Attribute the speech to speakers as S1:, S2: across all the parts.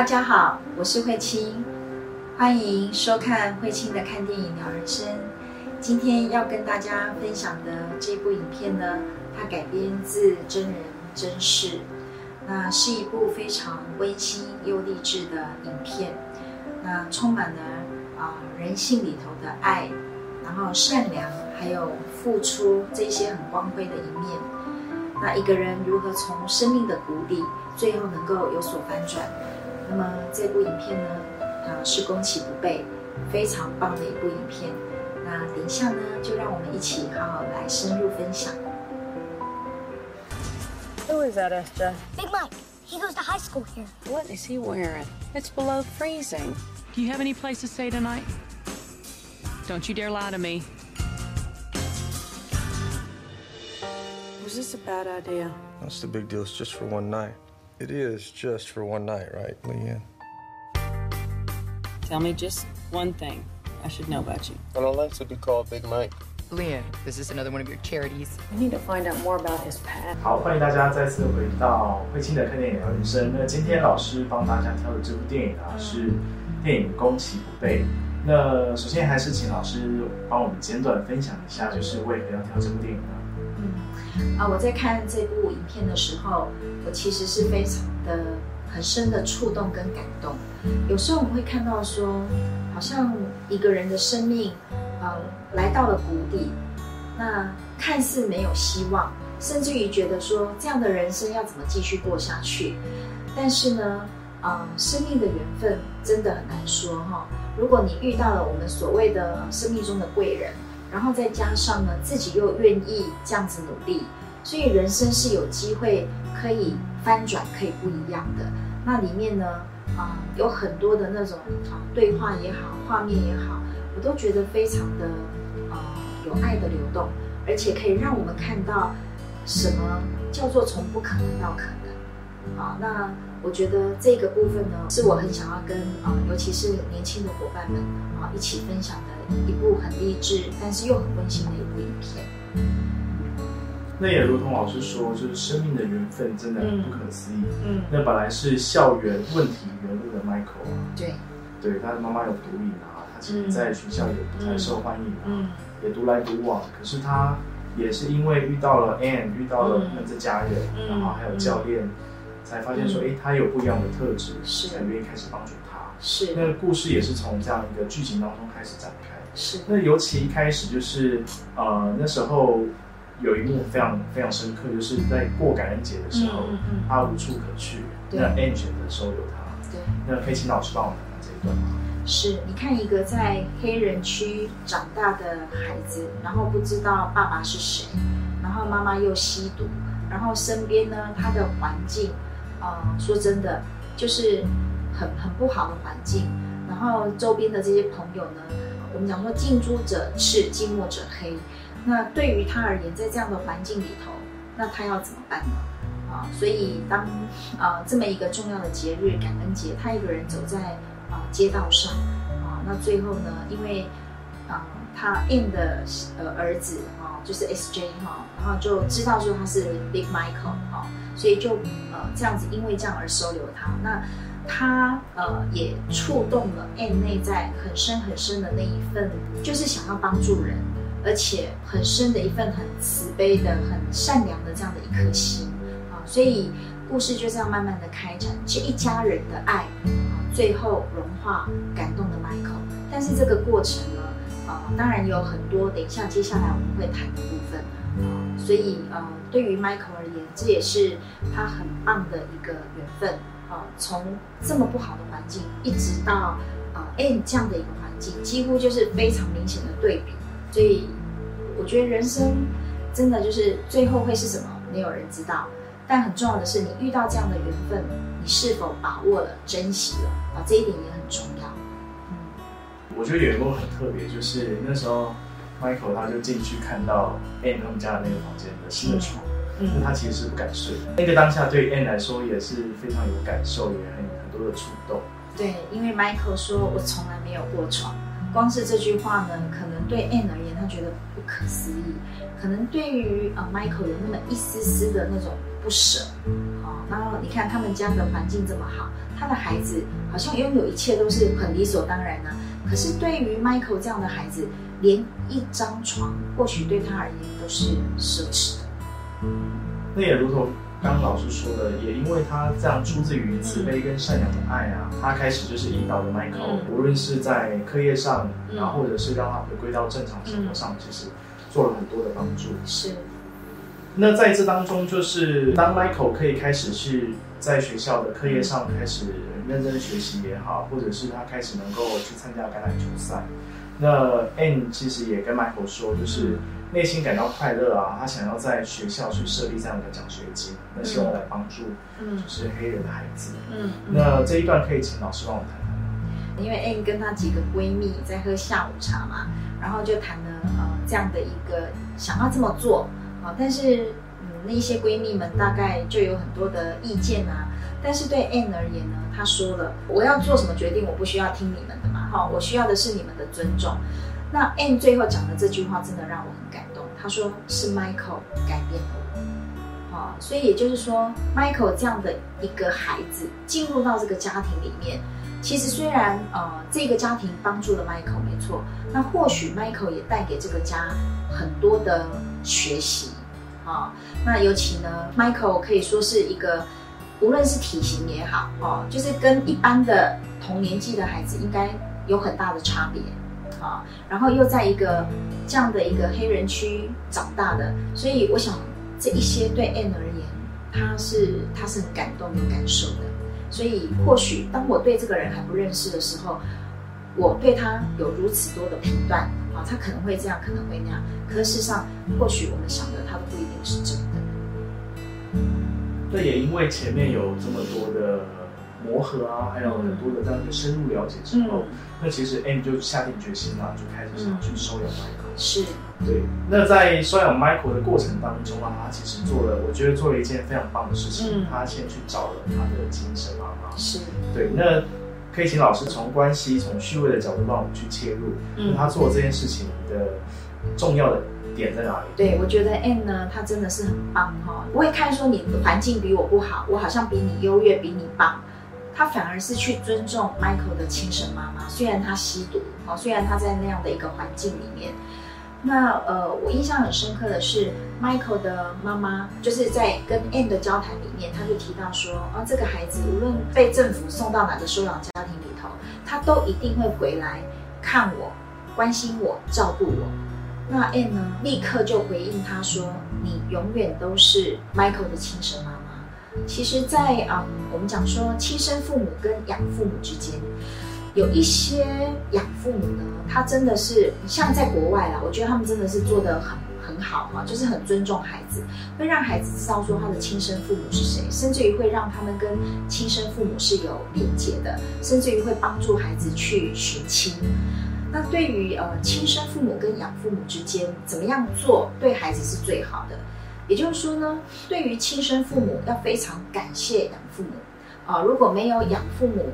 S1: 大家好，我是慧清，欢迎收看慧清的看电影聊人生。今天要跟大家分享的这部影片呢，它改编自真人真事，那是一部非常温馨又励志的影片。那充满了啊人性里头的爱，然后善良，还有付出这些很光辉的一面。那一个人如何从生命的谷底，最后能够有所翻转？那么这部影片呢，啊是攻其不备，非常棒的一部影片。那等一下呢，就让我们一起好好来深入分享。
S2: Who is that, Esther?
S3: Big Mike. He goes to high school here.
S2: What is he wearing? It's below freezing.
S4: Do you have any place to stay tonight? Don't you dare lie to me.
S2: Was this a bad idea?
S5: What's the big deal? It's just for one night. It is just for one night, right, Leanne?
S2: Tell me just one thing I should know about you.
S5: I don't like to be called Big Mike.
S6: Leanne, is this another one of your charities?
S2: I need to find out more about his past.
S7: 好，欢迎大家再次回到慧清的看电影聊人生。那今天老师帮大家挑的这部电影啊，是电影《攻其不备》。那首先还是请老师帮我们简短分享一下，就是为何要挑这部电影呢？
S1: 嗯，啊，我在看这部影片的时候，我其实是非常的很深的触动跟感动。有时候我们会看到说，好像一个人的生命，呃，来到了谷底，那看似没有希望，甚至于觉得说这样的人生要怎么继续过下去？但是呢，啊、生命的缘分真的很难说哈。如果你遇到了我们所谓的生命中的贵人，然后再加上呢自己又愿意这样子努力，所以人生是有机会可以翻转，可以不一样的。那里面呢，啊、有很多的那种啊对话也好，画面也好，我都觉得非常的啊、有爱的流动，而且可以让我们看到什么叫做从不可能到可能。啊，那我觉得这个部分呢，是我很想要跟啊、尤其是年轻的伙伴们啊一起分享的一部很励志，但是又很温馨的一部影片。
S7: 那也如同老师说，就是生命的缘分真的很不可思议。
S1: 嗯，
S7: 那本来是校园问题人物的 Michael 啊，
S1: 对，
S7: 对，他的妈妈有毒瘾啊，他其实在学校也不太受欢迎啊，
S1: 嗯。
S7: 也独来独往。可是他也是因为遇到了 Anne，遇到了他们这家人，
S1: 嗯。
S7: 然后还有教练，才发现说，哎、他有不一样的特质，
S1: 是。
S7: 才愿意开始帮助他。
S1: 是。
S7: 那个故事也是从这样一个剧情当中开始展开。
S1: 是，
S7: 那尤其一开始就是，呃，那时候有一幕非常非常深刻，就是在过感恩节的时候，
S1: 嗯
S7: 他无处可去，那 Anne 选择收留他。
S1: 对。
S7: 那可以请老师帮我们谈谈这一段吗？
S1: 是，你看一个在黑人区长大的孩子，然后不知道爸爸是谁，然后妈妈又吸毒，然后身边呢，他的环境，呃，说真的，就是很很不好的环境，然后周边的这些朋友呢，我们讲说近朱者赤，近墨者黑，那对于他而言，在这样的环境里头，那他要怎么办呢？啊，所以当啊这么一个重要的节日感恩节，他一个人走在啊街道上啊，那最后呢，因为啊他 M 的呃儿子啊就是 SJ 哈、然后就知道说他是 Big Michael 哈、所以就呃这样子因为这样而收留他。那他呃也触动了 M 内在很深很深的那一份，就是想要帮助人，而且很深的一份很慈悲的、很善良的这样的一颗心啊，所以故事就这样慢慢的开展，这一家人的爱啊，最后融化感动的 Michael。但是这个过程呢，呃，当然有很多，等一下接下来我们会谈的部分啊，所以呃，对于 Michael 而言，这也是他很棒的一个缘分啊，从这么不好的环境，一直到啊 N 这样的一个环境，几乎就是非常明显的对比，所以我觉得人生真的就是最后会是什么，没有人知道。但很重要的是，你遇到这样的缘分，你是否把握了、珍惜了啊？这一点也很重要。
S7: 我觉得有一幕很特别，就是那时候 Michael 他就进去看到 Anne 他们家的那个房间的新的床，
S1: 嗯
S7: 他其实是不敢睡。那个当下对 Anne 来说也是非常有感受，也很很多的触动。
S1: 对，因为 Michael 说我从来没有过床，光是这句话呢，可能对 Anne 而言，他觉得不可思议，可能对于呃 Michael 有那么一丝丝的那种不舍，哦，然后你看他们家的环境这么好，他的孩子好像拥有一切都是很理所当然呢，可是对于 Michael 这样的孩子，连一张床或许对他而言都是奢侈的。
S7: 那也如同刚刚老师说的，也因为他这样出自于慈悲跟善良的爱啊，他开始就是引导着 Michael，、
S1: 嗯。
S7: 无论是在课业上，
S1: 嗯
S7: 然后或者是让他回归到正常生活上，其实做了很多的帮助。
S1: 是，
S7: 那在这当中，就是当 Michael 可以开始去在学校的课业上开始认真学习也好，或者是他开始能够去参加橄榄球赛，那 Anne 其实也跟 Michael 说，就是内心感到快乐啊，他想要在学校去设立这样的奖学金，那希望来帮助
S1: 嗯
S7: 就是黑人的孩子。
S1: 嗯，
S7: 那这一段可以请老师帮我谈谈吗？
S1: 因为 Anne 跟她几个闺蜜在喝下午茶嘛，然后就谈了呃这样的一个想要这么做啊、但是嗯那一些闺蜜们大概就有很多的意见啊。但是对 Anne 而言呢，她说了我要做什么决定，我不需要听你们的嘛，哈、我需要的是你们的尊重。那 Anne 最后讲的这句话真的让我很感动，她说是 Michael 改变了我。哦、所以也就是说，Michael 这样的一个孩子进入到这个家庭里面，其实虽然呃这个家庭帮助了 Michael 没错，那或许 Michael 也带给这个家很多的学习啊、那尤其呢，Michael 可以说是一个无论是体型也好哦，就是跟一般的同年纪的孩子应该有很大的差别啊、然后又在一个这样的一个黑人区长大的，所以我想这一些对 Anne 而言，他是他是很感动有感受的。所以或许当我对这个人还不认识的时候，我对他有如此多的评断啊，他可能会这样，可能会那样。可事实上，或许我们想的他都不一定是真的。
S7: 那也因为前面有这么多的磨合啊，还有很多的这样一个深入了解之后，那其实 Anne 就下定决心了，就开始想去收养 Michael。
S1: 是，
S7: 对，那在收养 Michael 的过程当中啊，他其实做了，我觉得做了一件非常棒的事情，
S1: 嗯
S7: 他先去找了他的精神妈妈。
S1: 是，
S7: 对，那可以请老师从关系、从序位的角度帮我们去切入，
S1: 嗯
S7: 他做这件事情的重要的点在哪里？
S1: 对，我觉得 Anne 呢，他真的是很棒哈、不会看说你的环境比我不好，我好像比你优越，比你棒。他反而是去尊重 Michael 的亲生妈妈，虽然他吸毒哦，虽然他在那样的一个环境里面。那呃，我印象很深刻的是，Michael 的妈妈就是在跟 Anne 的交谈里面，他就提到说，啊，这个孩子无论被政府送到哪个收养家庭里头，他都一定会回来看我、关心我、照顾我。那 Anne 呢，立刻就回应他说：“你永远都是 Michael 的亲生妈妈。”其实在，嗯，我们讲说亲生父母跟养父母之间，有一些养父母呢，他真的是像在国外啦，我觉得他们真的是做的很很好哈，就是很尊重孩子，会让孩子知道说他的亲生父母是谁，甚至于会让他们跟亲生父母是有连结的，甚至于会帮助孩子去寻亲。那对于呃亲生父母跟养父母之间怎么样做对孩子是最好的？也就是说呢，对于亲生父母要非常感谢养父母啊、如果没有养父母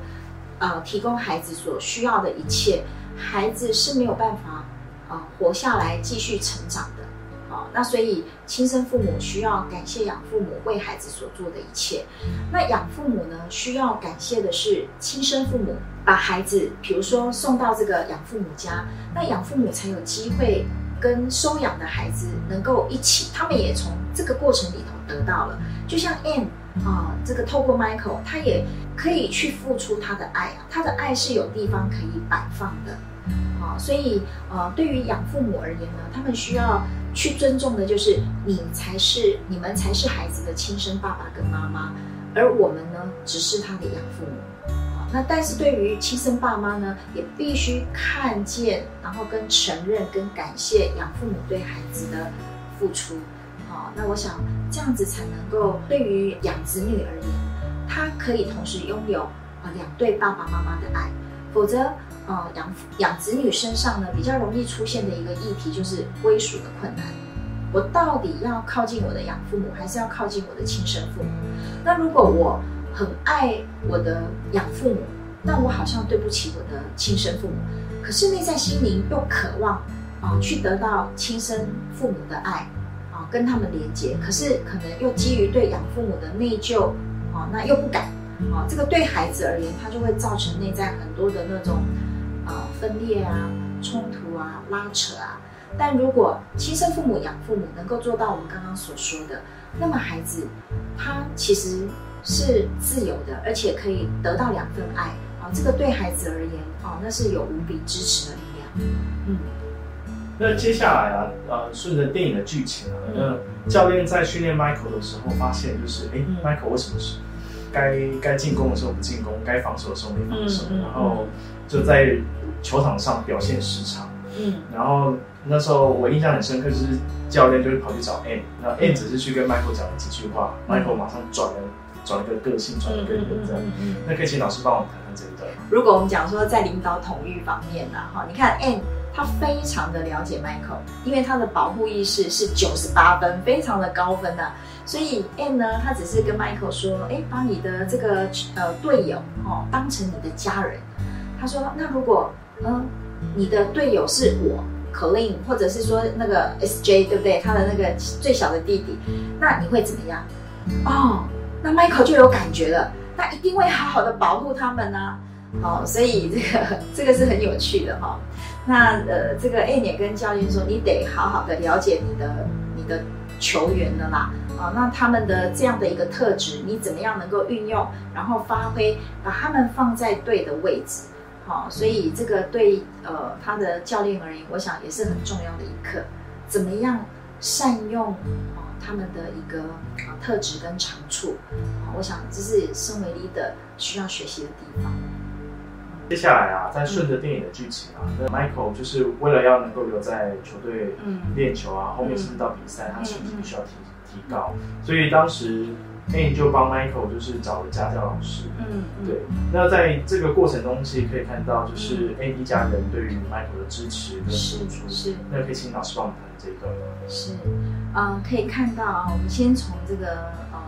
S1: 呃提供孩子所需要的一切，孩子是没有办法啊、活下来继续成长的。好、那所以亲生父母需要感谢养父母为孩子所做的一切。那养父母呢，需要感谢的是亲生父母把孩子，比如说送到这个养父母家，那养父母才有机会跟收养的孩子能够一起，他们也从这个过程里头得到了。就像 Anne 啊、这个透过 Michael，他也可以去付出他的爱啊，他的爱是有地方可以摆放的。啊，所以呃，对于养父母而言呢，他们需要去尊重的就是你才是你们才是孩子的亲生爸爸跟妈妈，而我们呢，只是他的养父母。那但是对于亲生爸妈呢，也必须看见，然后跟承认跟感谢养父母对孩子的付出。好，那我想这样子才能够对于养子女而言，他可以同时拥有啊两对爸爸妈妈的爱，否则呃养养子女身上呢比较容易出现的一个议题就是归属的困难。我到底要靠近我的养父母，还是要靠近我的亲生父母？那如果我很爱我的养父母，但我好像对不起我的亲生父母，可是内在心灵又渴望啊、去得到亲生父母的爱啊、跟他们连接，可是可能又基于对养父母的内疚啊、那又不敢啊、这个对孩子而言，他就会造成内在很多的那种啊、分裂啊、冲突啊、拉扯啊。但如果亲生父母养父母能够做到我们刚刚所说的，那么孩子他其实是自由的，而且可以得到两份爱啊。这个对孩子而言哦，那是有无比支持的力量。嗯
S7: 那接下来啊，呃，顺着电影的剧情啊，
S1: 嗯
S7: 那教练在训练 Michael 的时候，发现就是，哎、
S1: 嗯
S7: m i c h a e l 为什么是该该进攻的时候不进攻，该防守的时候没防守，然后就在球场上表现失常。
S1: 嗯
S7: 然后那时候我印象很深刻，就是教练就是跑去找 N，那 N 只是去跟 Michael 讲了几句话、
S1: 嗯
S7: m i c h a e l 马上转了转一个个性，转一个人这样。
S1: 嗯。
S7: 那可以请老师帮我们谈谈这一段吗？
S1: 如果我们讲说在领导统御方面呢、哈，你看 Anne 他非常的了解 Michael，因为他的保护意识是九十八分，非常的高分啊、所以 Anne 呢，他只是跟 Michael 说，哎，把你的这个呃队友哦当成你的家人。他说，那如果嗯、你的队友是我 Colin，或者是说那个 SJ 对不对？他的那个最小的弟弟，那你会怎么样？哦，那 Michael 就有感觉了，那一定会好好的保护他们啊。好、所以这个这个是很有趣的哈、那呃，这个 A 也跟教练说，你得好好的了解你的你的球员的啦。啊，那他们的这样的一个特质，你怎么样能够运用，然后发挥，把他们放在对的位置。好、所以这个对呃他的教练而言，我想也是很重要的一课，怎么样善用、他们的一个啊特质跟长处。啊，我想这是身为 leader 需要学习的地方。
S7: 接下来啊，再顺着电影的剧情啊，那 Michael 就是为了要能够留在球队
S1: 嗯
S7: 练球啊，后面甚至到比赛，他成绩必须要提提高，所以当时 A 就帮 Michael 就是找了家教老师。
S1: 嗯
S7: 对，那在这个过程中，其实可以看到，就是 A 一家人对于 Michael 的支持跟付出。
S1: 是是
S7: 那可以请老师帮我们谈这一段吗？
S1: 是，嗯，可以看到啊，我们先从这个呃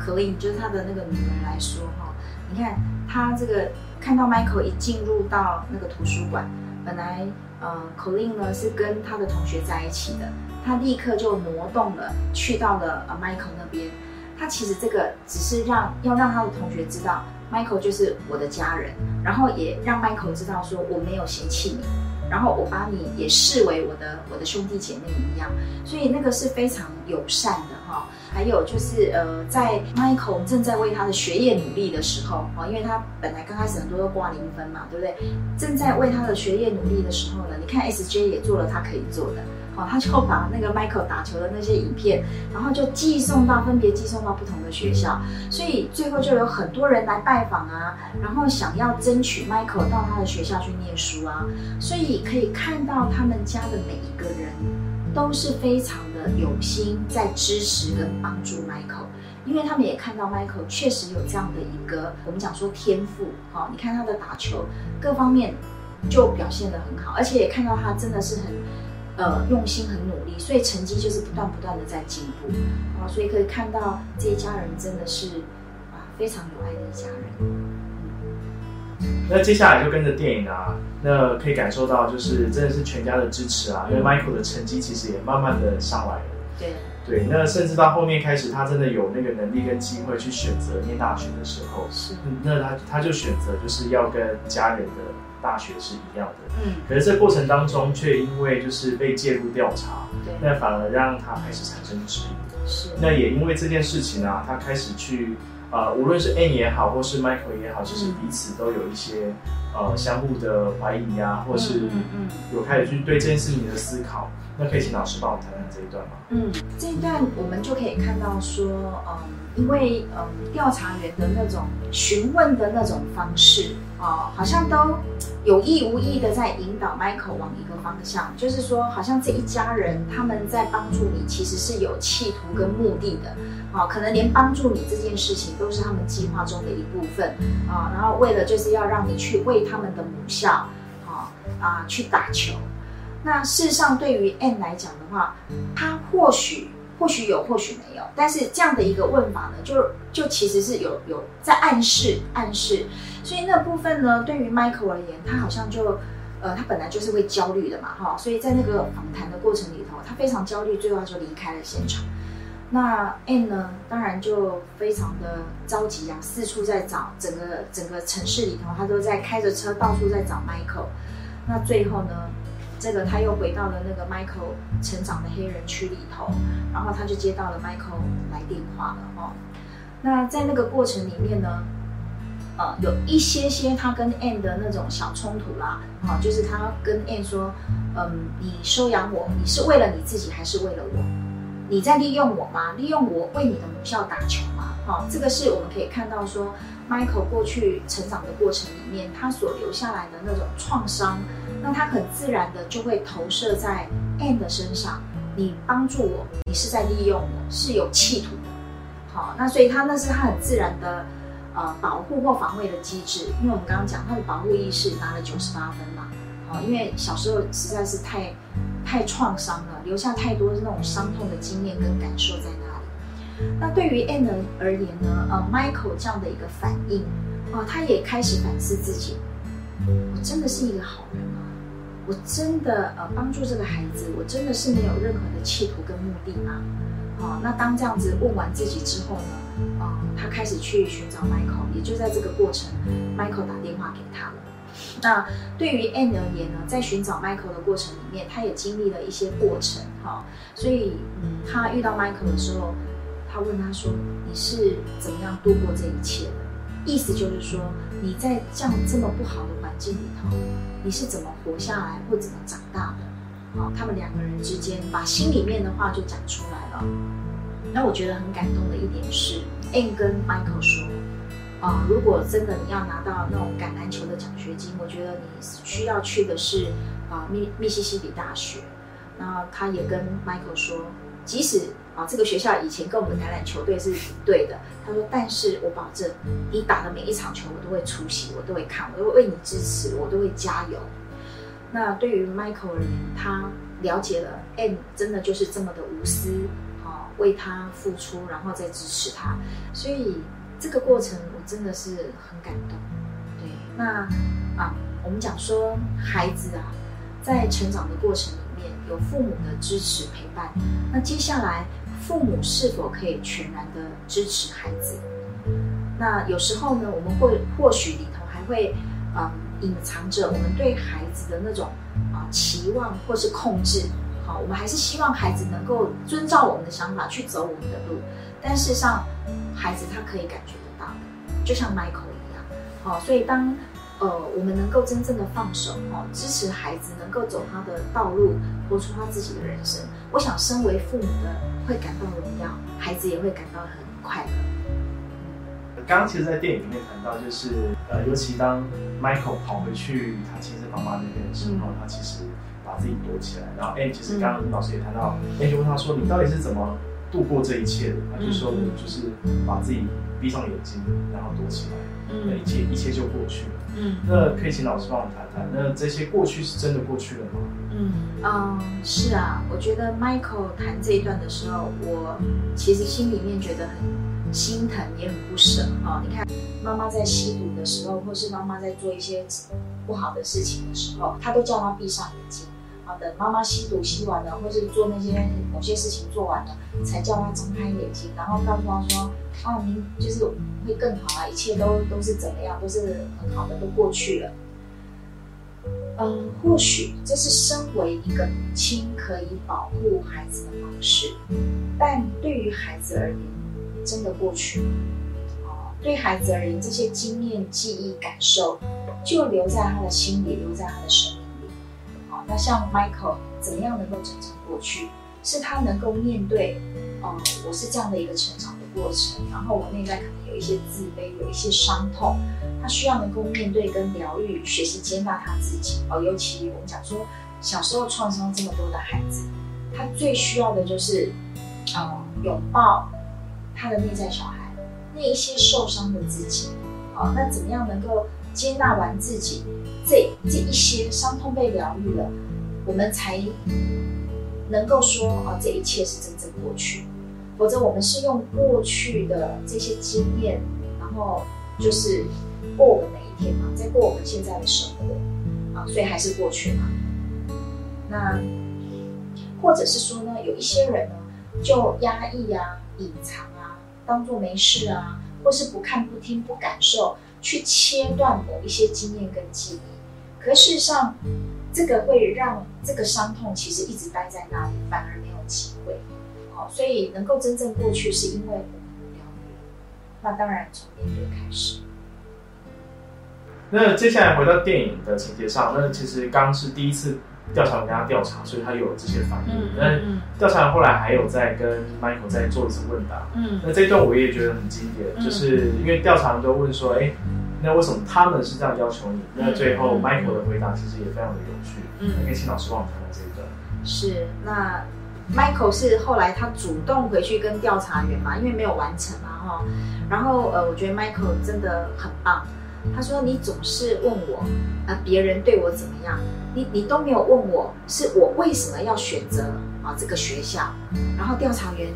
S1: c l e n 就是他的那个女儿来说哈，你看他这个看到 Michael 一进入到那个图书馆，本来呃 c l e n 呢是跟他的同学在一起的，他立刻就挪动了，去到了呃 Michael 那边。他其实这个只是让要让他的同学知道，Michael 就是我的家人，然后也让 Michael 知道说我没有嫌弃你，然后我把你也视为我的我的兄弟姐妹一样，所以那个是非常友善的哈。还有就是呃，在 Michael 正在为他的学业努力的时候啊，因为他本来刚开始很多都挂零分嘛，对不对？正在为他的学业努力的时候呢，你看 SJ 也做了他可以做的。哦，他就把那个 Michael 打球的那些影片，然后就寄送到分别寄送到不同的学校，所以最后就有很多人来拜访啊，然后想要争取 Michael 到他的学校去念书啊，所以可以看到他们家的每一个人都是非常的有心在支持跟帮助 Michael，因为他们也看到 Michael 确实有这样的一个我们讲说天赋，哈、哦，你看他的打球各方面就表现得很好，而且也看到他真的是很。呃，用心很努力，所以成绩就是不断不断的在进步啊，所以可以看到这一家人真的是啊非常有爱的一家人。
S7: 那接下来就跟着电影啊，那可以感受到就是真的是全家的支持啊，因为 Michael 的成绩其实也慢慢的上来了。
S1: 对
S7: 对，那甚至到后面开始，他真的有那个能力跟机会去选择念大学的时候，
S1: 是，
S7: 那他他就选择就是要跟家人的大学是一样的。
S1: 嗯，
S7: 可是这过程当中，却因为就是被介入调查，
S1: 对，
S7: 那反而让他开始产生质疑。
S1: 是，
S7: 那也因为这件事情啊，他开始去呃，无论是 N 也好，或是 Michael 也好，其实彼此都有一些呃相互的怀疑啊，或是有开始去对这件事情的思考。那可以请老师帮我谈谈这一段吗？
S1: 嗯，这一段我们就可以看到说，嗯，因为嗯调查员的那种询问的那种方式啊、好像都有意无意的在引导 Michael 往一个方向，就是说，好像这一家人他们在帮助你，其实是有企图跟目的的，啊，可能连帮助你这件事情都是他们计划中的一部分啊，然后为了就是要让你去为他们的母校啊啊去打球。那事实上，对于 N 来讲的话，他或许或许有，或许没有，但是这样的一个问法呢，就就其实是有有在暗示暗示，所以那部分呢，对于 Michael 而言，他好像就呃，他本来就是会焦虑的嘛，哈，所以在那个访谈的过程里头，他非常焦虑，最后他就离开了现场。那 N 呢，当然就非常的着急啊，四处在找，整个整个城市里头，他都在开着车到处在找 Michael。那最后呢，这个他又回到了那个 Michael 成长的黑人区里头，然后他就接到了 Michael 来电话了，哦。那在那个过程里面呢，呃，有一些些他跟 a n n 的那种小冲突啦，啊，就是他跟 a n n 说，嗯，你收养我，你是为了你自己还是为了我？你在利用我吗？利用我为你的母校打球吗？哈，这个是我们可以看到说，Michael 过去成长的过程里面，他所留下来的那种创伤，那他很自然的就会投射在 Anne 的身上。你帮助我，你是在利用我，是有企图的。好，那所以他那是他很自然的呃保护或防卫的机制。因为我们刚刚讲他的保护意识拿了九十八分嘛，好，因为小时候实在是太。太创伤了，留下太多那种伤痛的经验跟感受在那里。那对于 Anne 而言呢？呃，Michael 这样的一个反应，啊，他也开始反思自己：我真的是一个好人吗？我真的呃帮助这个孩子，我真的是没有任何的企图跟目的吗？好，那当这样子问完自己之后呢？啊，他开始去寻找 Michael，也就在这个过程，Michael 打电话给他了。那对于 Anne 而言呢，在寻找 Michael 的过程里面，他也经历了一些过程，哈，所以，嗯，他遇到 Michael 的时候，他问他说：“你是怎么样度过这一切的？”意思就是说，你在这样这么不好的环境里头，你是怎么活下来或怎么长大的？好，他们两个人之间把心里面的话就讲出来了。那我觉得很感动的一点是，Anne 跟 Michael 说。啊，如果真的你要拿到那种橄榄球的奖学金，我觉得你需要去的是啊密密西西比大学。那他也跟 Michael 说，即使啊这个学校以前跟我们的橄榄球队是对的，他说，但是我保证你打的每一场球我都会出席，我都会看，我都会为你支持，我都会加油。那对于 Michael 而言，他了解了 M 真的就是这么的无私，啊为他付出，然后再支持他，所以。这个过程我真的是很感动，对，那啊，我们讲说孩子啊，在成长的过程里面有父母的支持陪伴，那接下来父母是否可以全然的支持孩子？那有时候呢，我们会或许里头还会嗯隐藏着我们对孩子的那种啊期望或是控制，好，我们还是希望孩子能够遵照我们的想法去走我们的路，但事实上。孩子他可以感觉得到的，就像 Michael 一样，好，所以当呃我们能够真正的放手，哦，支持孩子能够走他的道路，活出他自己的人生，我想身为父母的会感到荣耀，孩子也会感到很快乐。
S7: 刚刚其实，在电影里面谈到，就是呃，尤其当 Michael 跑回去他亲生妈妈那边的时候，他其实把自己躲起来，然后哎，其实刚刚老师也谈到，哎，就问他说，你到底是怎么？度过这一切的，他就说：“我就是把自己闭上眼睛，然后躲起来，那一切一切就过去了。”嗯，那可以请老师帮我谈谈，那这些过去是真的过去了吗？
S1: 嗯嗯，是啊，我觉得 Michael 谈这一段的时候，我其实心里面觉得很心疼，也很不舍啊。你看，妈妈在吸毒的时候，或是妈妈在做一些不好的事情的时候，他都叫他闭上眼睛。好等妈妈吸毒吸完了，或是做那些某些事情做完了，才叫他睁开眼睛，然后告诉他说：“啊，您就是会更好啊，一切都都是怎么样，都是很好的，都过去了。”嗯，或许这是身为一个母亲可以保护孩子的方式，但对于孩子而言，真的过去了。哦，对孩子而言，这些经验、记忆、感受就留在他的心里，留在他的生命里。那像 Michael 怎么样能够真正过去？是他能够面对，我是这样的一个成长的过程，然后我内在可能一些自卑，有一些伤痛，他需要能够面对跟疗愈，学习接纳他自己。哦，尤其我们讲说小时候创伤这么多的孩子，他最需要的就是，呃，拥抱他的内在小孩，那一些受伤的自己。好，那怎么样能够？接纳完自己，这这一些伤痛被疗愈了，我们才能够说啊，这一切是真正过去。否则，我们是用过去的这些经验，然后就是过我们每一天嘛，在过我们现在的生活啊，所以还是过去嘛。那或者是说呢，有一些人呢就压抑啊、隐藏啊，当做没事啊，或是不看、不听、不感受，去切断某一些经验跟记忆。可事实上，这个会让这个伤痛其实一直待在那里，反而没有机会。好，所以能够真正过去，是因为我们疗愈。那当然从面对开始。
S7: 那接下来回到电影的情节上，那其实刚是第一次调查员跟他调查，所以他有这些反应。那调查员后来还有在跟 Michael 再做一次问答。嗯，那这一段我也觉得很经典，就是因为调查员都问说，哎，那为什么他们是这样要求你？那最后 Michael 的回答其实也非常的有趣。嗯，可以请老师帮我们谈谈这一段。
S1: 是，那 Michael 是后来他主动回去跟调查员嘛，因为没有完成嘛，哈。然后呃，我觉得 Michael 真的很棒。他说：“你总是问我，啊，别人对我怎么样？你你都没有问我，是我为什么要选择啊这个学校？然后调查员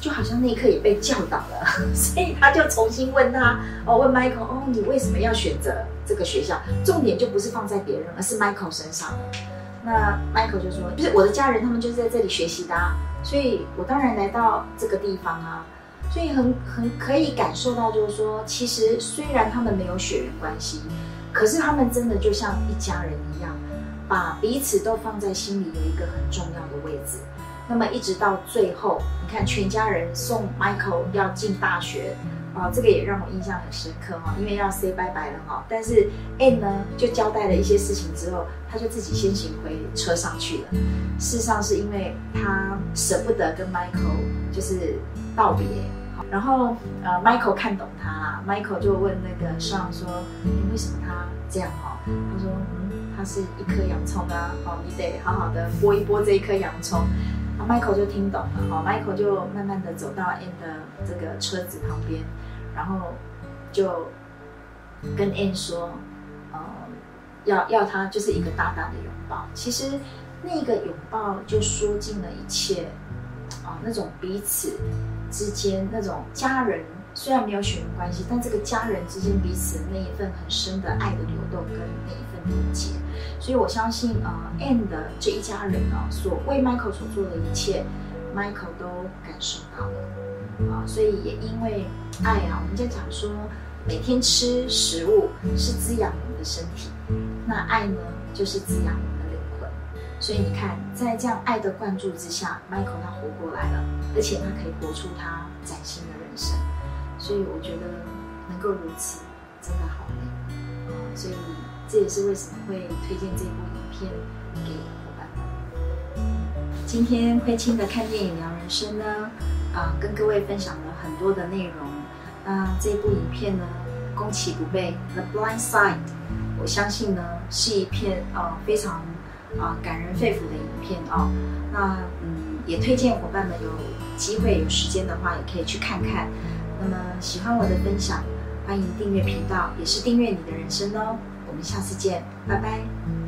S1: 就好像那一刻也被教导了，所以他就重新问他，哦，问 Michael，哦，你为什么要选择这个学校？重点就不是放在别人，而是 Michael 身上。那 Michael 就说，就是我的家人，他们就是在这里学习的，所以我当然来到这个地方啊。”所以很很可以感受到，就是说，其实虽然他们没有血缘关系，可是他们真的就像一家人一样，把彼此都放在心里有一个很重要的位置。那么一直到最后，你看全家人送 Michael 要进大学啊，这个也让我印象很深刻哈，因为要 say 拜拜了哈。但是 Anne 呢，就交代了一些事情之后，他就自己先行回车上去了。事实上是因为他舍不得跟 Michael 就是道别。然后，呃，Michael 看懂他啦，Michael 就问那个 Sean 说：“你为什么他这样哈？”他说：“嗯，他是一颗洋葱啊，哦，你得好好的剥一剥这一颗洋葱。”啊，Michael 就听懂了，哦，Michael 就慢慢的走到 Anne 的这个车子旁边，然后就跟 Anne 说：“呃，要要他就是一个大大的拥抱。其实那个拥抱就说尽了一切，啊，那种彼此。”之间那种家人虽然没有血缘关系，但这个家人之间彼此那一份很深的爱的流动跟那一份理解，所以我相信呃，Anne 的这一家人呢，所为 Michael 所做的一切，Michael 都感受到了啊，所以也因为爱啊，我们在讲说每天吃食物是滋养我们的身体，那爱呢就是滋养我们的灵魂。所以你看，在这样爱的灌注之下，Michael 他活过来了，而且他可以活出他崭新的人生。所以我觉得能够如此，真的好美。所以这也是为什么会推荐这部影片给伙伴们。今天慧清的看电影聊人生呢，啊，跟各位分享了很多的内容。那这部影片呢，攻其不备，《The Blind Side》，我相信呢，是一片呃非常。啊，感人肺腑的影片哦，那嗯，也推荐伙伴们有机会有时间的话，也可以去看看。那么喜欢我的分享，欢迎订阅频道，也是订阅你的人生哦。我们下次见，拜拜。